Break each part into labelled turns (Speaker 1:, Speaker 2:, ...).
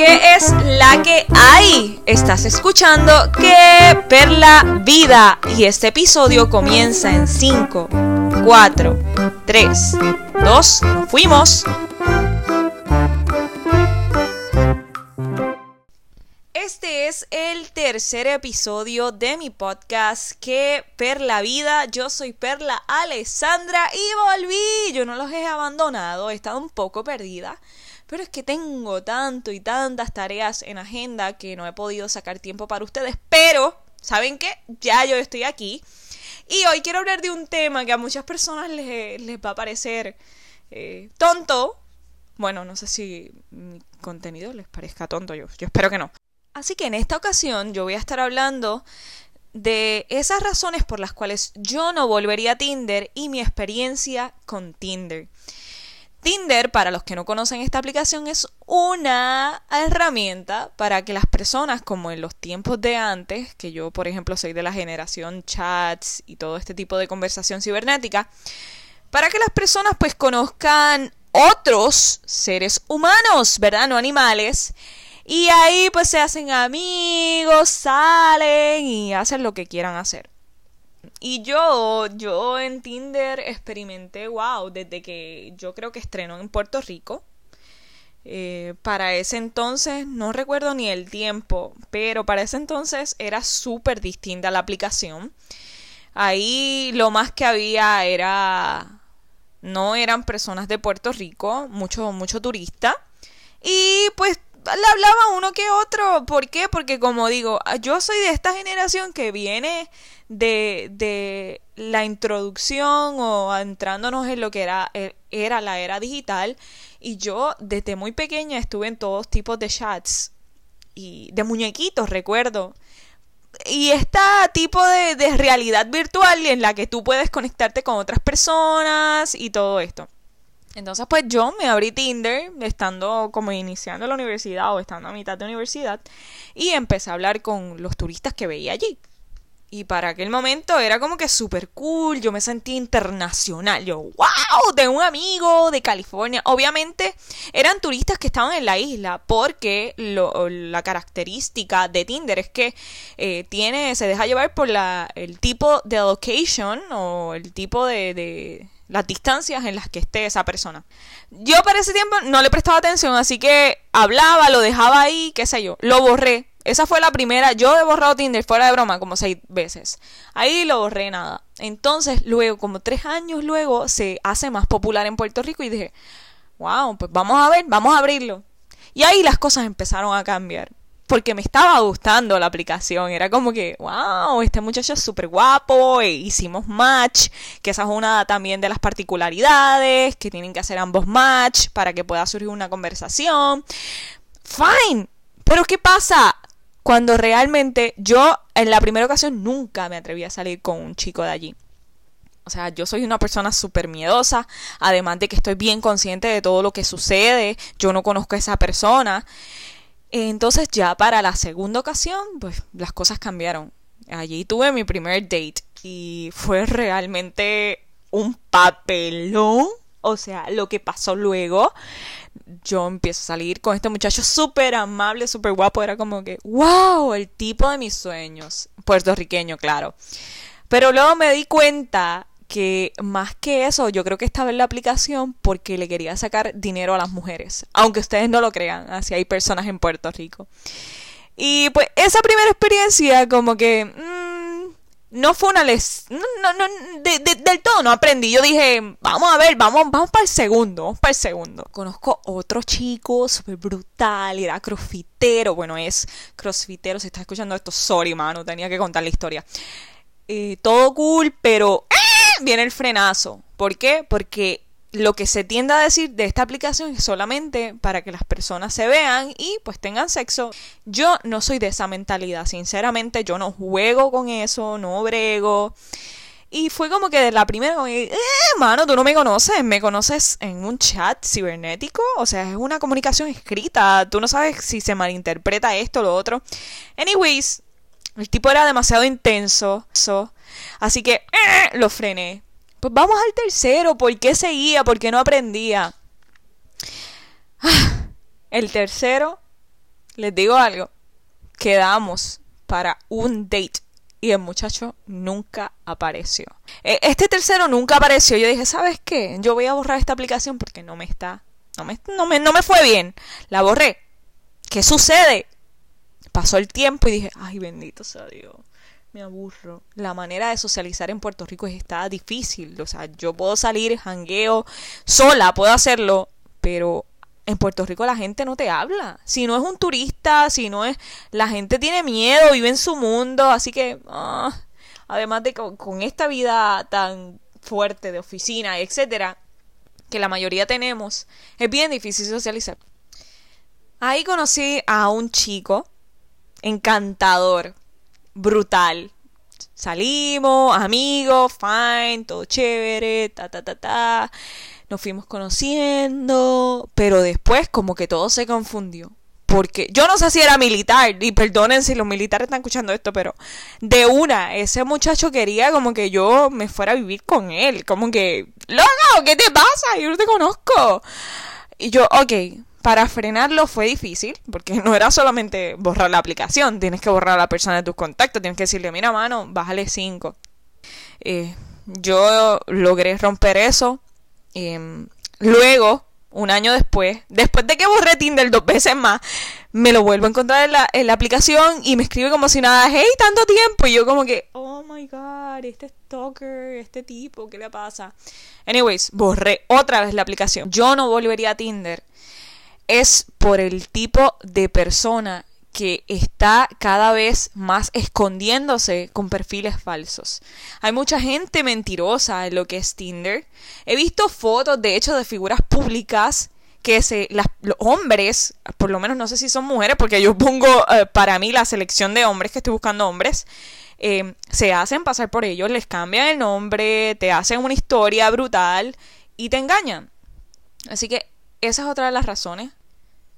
Speaker 1: ¿Qué es la que hay? Estás escuchando Que Perla Vida y este episodio comienza en 5, 4, 3, 2, fuimos. Este es el tercer episodio de mi podcast Que Perla Vida. Yo soy Perla Alessandra y volví. Yo no los he abandonado, he estado un poco perdida pero es que tengo tanto y tantas tareas en agenda que no he podido sacar tiempo para ustedes. Pero, ¿saben qué? Ya yo estoy aquí. Y hoy quiero hablar de un tema que a muchas personas les, va a parecer eh, tonto. Bueno, no sé si mi contenido les parezca tonto, yo, yo espero que no. Así que en esta ocasión yo voy a estar hablando de esas razones por las cuales yo no volvería a Tinder y mi experiencia con Tinder. Tinder, para los que no conocen esta aplicación, es una herramienta para que las personas, como en los tiempos de antes, que yo, por ejemplo, soy de la generación chats y todo este tipo de conversación cibernética, para que las personas pues conozcan otros seres humanos, ¿verdad? No animales. Y ahí pues se hacen amigos, salen y hacen lo que quieran hacer. Y yo, yo en Tinder experimenté, wow, desde que yo creo que estrenó en Puerto Rico. Eh, para ese entonces, no recuerdo ni el tiempo, pero para ese entonces era súper distinta la aplicación. Ahí lo más que había era, no eran personas de Puerto Rico, mucho, mucho turista. Y pues le hablaba uno que otro. ¿Por qué? Porque como digo, yo soy de esta generación que viene de, de la introducción o entrándonos en lo que era, eh, era la era digital. Y yo desde muy pequeña estuve en todos tipos de chats y de muñequitos, recuerdo. Y este tipo de, de realidad virtual en la que tú puedes conectarte con otras personas y todo esto. Entonces, pues yo me abrí Tinder, estando como iniciando la universidad o estando a mitad de universidad, y empecé a hablar con los turistas que veía allí. Y para aquel momento era como que súper cool, yo me sentí internacional. Yo, wow, de un amigo de California. Obviamente eran turistas que estaban en la isla, porque la característica de Tinder es que eh, tiene, se deja llevar por la, el tipo de location o el tipo de, de las distancias en las que esté esa persona. Yo para ese tiempo no le prestaba atención, así que hablaba, lo dejaba ahí, qué sé yo, lo borré esa fue la primera. Yo he borrado Tinder fuera de broma como seis veces. Ahí lo borré nada. Entonces, luego, como tres años luego, se hace más popular en Puerto Rico y dije, wow, pues vamos a ver, vamos a abrirlo. Y ahí las cosas empezaron a cambiar. Porque me estaba gustando la aplicación. Era como que, wow, este muchacho es súper guapo. E hicimos match. Que esa es una también de las particularidades. Que tienen que hacer ambos match para que pueda surgir una conversación. Fine. Pero ¿qué pasa? Cuando realmente yo en la primera ocasión nunca me atreví a salir con un chico de allí. O sea, yo soy una persona súper miedosa, además de que estoy bien consciente de todo lo que sucede, yo no conozco a esa persona. Entonces ya para la segunda ocasión, pues las cosas cambiaron. Allí tuve mi primer date y fue realmente un papelón. O sea, lo que pasó luego yo empiezo a salir con este muchacho súper amable, súper guapo. Era como que, wow, el tipo de mis sueños. Puertorriqueño, claro. Pero luego me di cuenta que más que eso, yo creo que estaba en la aplicación porque le quería sacar dinero a las mujeres. Aunque ustedes no lo crean, así hay personas en Puerto Rico. Y pues esa primera experiencia como que... Mm, no fue una les no, no, del todo no aprendí. Yo dije, vamos a ver, vamos, vamos para el segundo, vamos para el segundo. Conozco otro chico súper brutal, era crossfitero, bueno, es crossfitero, si estás escuchando esto, sorry, mano, tenía que contar la historia. Eh, todo cool, pero ¡eh! Viene el frenazo. ¿Por qué? Porque lo que se tiende a decir de esta aplicación es solamente para que las personas se vean y pues tengan sexo. Yo no soy de esa mentalidad, sinceramente yo no juego con eso, no brego. Y fue como que de la primera, como eh, mano, tú no me conoces, me conoces en un chat cibernético, o sea, es una comunicación escrita, tú no sabes si se malinterpreta esto o lo otro. Anyways, el tipo era demasiado intenso, así que eh, lo frené. Pues vamos al tercero. ¿Por qué seguía? ¿Por qué no aprendía? El tercero les digo algo. Quedamos para un date y el muchacho nunca apareció. E, este tercero nunca apareció. Yo dije, ¿sabes qué? Yo voy a borrar esta aplicación porque no me está. No me, no me, no me fue bien. La borré. ¿Qué sucede? Pasó el tiempo y dije, ay, bendito sea Dios. Me aburro. La manera de socializar en Puerto Rico está difícil. O sea, yo puedo salir, jangueo, sola, puedo hacerlo, pero en Puerto Rico la gente no te habla. Si no es un turista, si no es... La gente tiene miedo, vive en su mundo, así que... Ah, además de con, con esta vida tan fuerte de oficina, etcétera, que la mayoría tenemos, es bien difícil socializar. Ahí conocí a un chico encantador, brutal. Salimos, amigos, fine, todo chévere, ta ta ta ta nos fuimos conociendo, pero después como que todo se confundió. Porque yo no sé si era militar, y perdonen si los militares están escuchando esto, pero de una, ese muchacho quería como que yo me fuera a vivir con él. Como que, loco, ¿qué te pasa? Yo no te conozco. Y yo, ok, para frenarlo fue difícil, porque no era solamente borrar la aplicación, tienes que borrar a la persona de tus contactos, tienes que decirle, mira mano, bájale 5. Eh, yo logré romper eso, Em, luego, un año después, después de que borré Tinder dos veces más, me lo vuelvo a encontrar en la, en la aplicación y me escribe como si nada, hey, tanto tiempo. Y yo como que, oh my god, este stalker, este tipo, ¿qué le pasa? Anyways, borré otra vez la aplicación. Yo no volvería a Tinder. Es por el tipo de persona que está cada vez más escondiéndose con perfiles falsos. Hay mucha gente mentirosa en lo que es Tinder. He visto fotos, de hecho, de figuras públicas que se, los hombres, por lo menos no sé si son mujeres, porque yo pongo eh, para mí la selección de hombres que estoy buscando hombres, eh, se hacen pasar por ellos, les cambian el nombre, te hacen una historia brutal y te engañan. Así que esa es otra de las razones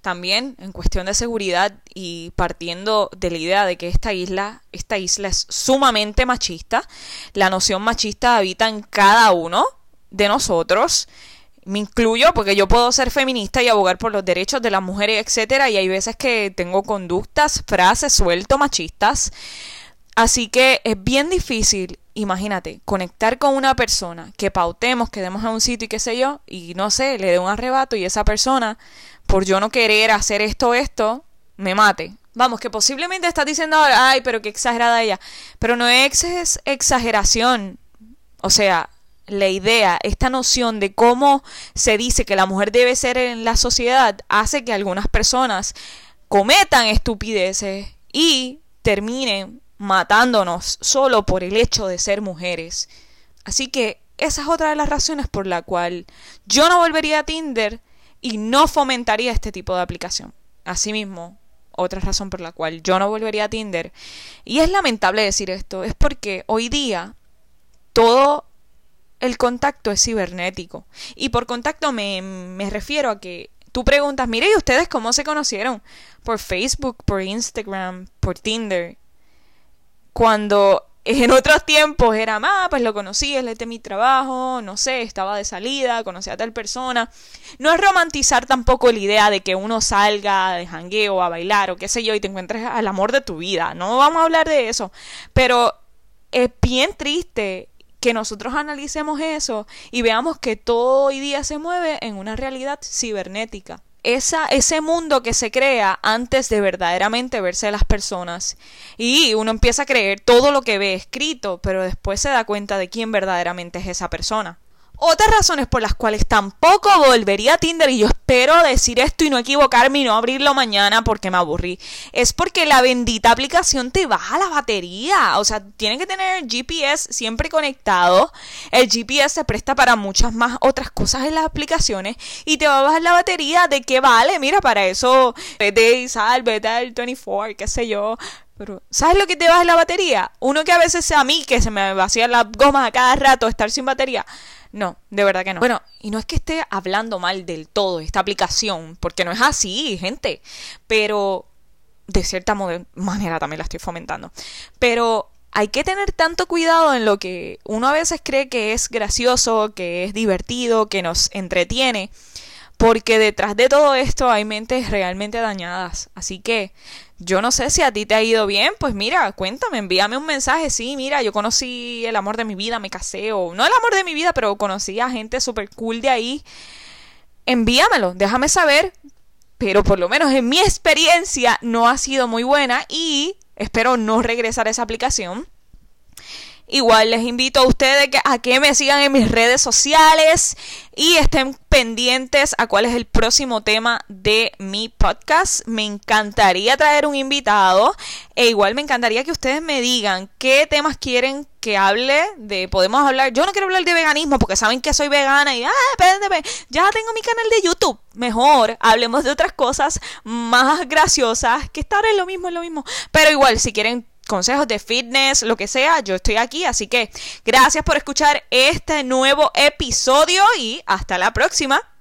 Speaker 1: también en cuestión de seguridad y partiendo de la idea de que esta isla, esta isla es sumamente machista, la noción machista habita en cada uno de nosotros. Me incluyo porque yo puedo ser feminista y abogar por los derechos de las mujeres, etcétera, y hay veces que tengo conductas, frases suelto machistas. Así que es bien difícil, imagínate, conectar con una persona, que pautemos, que demos a un sitio y qué sé yo, y no sé, le dé un arrebato y esa persona por yo no querer hacer esto, esto, me mate. Vamos, que posiblemente estás diciendo ahora, ay, pero qué exagerada ella. Pero no es exageración. O sea, la idea, esta noción de cómo se dice que la mujer debe ser en la sociedad, hace que algunas personas cometan estupideces y terminen matándonos solo por el hecho de ser mujeres. Así que esa es otra de las razones por la cual yo no volvería a Tinder y no fomentaría este tipo de aplicación. Asimismo, otra razón por la cual yo no volvería a Tinder, y es lamentable decir esto, es porque hoy día todo el contacto es cibernético. Y por contacto me, me refiero a que tú preguntas, mire, ¿y ustedes cómo se conocieron? Por Facebook, por Instagram, por Tinder. Cuando en otros tiempos era más, pues lo conocí, es de mi trabajo, no sé, estaba de salida, conocí a tal persona. No es romantizar tampoco la idea de que uno salga de jangueo a bailar o qué sé yo y te encuentres al amor de tu vida. No vamos a hablar de eso. Pero es bien triste que nosotros analicemos eso y veamos que todo hoy día se mueve en una realidad cibernética esa, ese mundo que se crea antes de verdaderamente verse las personas. Y uno empieza a creer todo lo que ve escrito, pero después se da cuenta de quién verdaderamente es esa persona. Otras razones por las cuales tampoco volvería a Tinder, y yo espero decir esto y no equivocarme y no abrirlo mañana porque me aburrí, es porque la bendita aplicación te baja la batería. O sea, tienen que tener el GPS siempre conectado. El GPS se presta para muchas más otras cosas en las aplicaciones y te va a bajar la batería. ¿De qué vale? Mira, para eso vete y sal, vete al 24, qué sé yo. Pero, ¿sabes lo que te baja la batería? Uno que a veces a mí, que se me vacía las gomas a cada rato, estar sin batería. No, de verdad que no. Bueno, y no es que esté hablando mal del todo esta aplicación, porque no es así, gente. Pero de cierta manera también la estoy fomentando. Pero hay que tener tanto cuidado en lo que uno a veces cree que es gracioso, que es divertido, que nos entretiene. porque detrás de todo esto hay mentes realmente dañadas. Así que yo no sé si a ti te ha ido bien, pues mira, cuéntame, envíame un mensaje, sí, mira, yo conocí el amor de mi vida, me casé, o no el amor de mi vida, pero conocí a gente súper cool de ahí. Envíamelo, déjame saber, pero por lo menos en mi experiencia no ha sido muy buena y espero no regresar a esa aplicación. Igual les invito a ustedes a que me sigan en mis redes sociales y estén pendientes a cuál es el próximo tema de mi podcast. Me encantaría traer un invitado e igual me encantaría que ustedes me digan qué temas quieren que hable de podemos hablar yo no quiero hablar de veganismo porque saben que soy vegana y ah espérenme, ya tengo mi canal de YouTube mejor hablemos de otras cosas más graciosas que estar en lo mismo en lo mismo pero igual si quieren consejos de fitness, lo que sea, yo estoy aquí. Así que gracias por escuchar este nuevo episodio y hasta la próxima.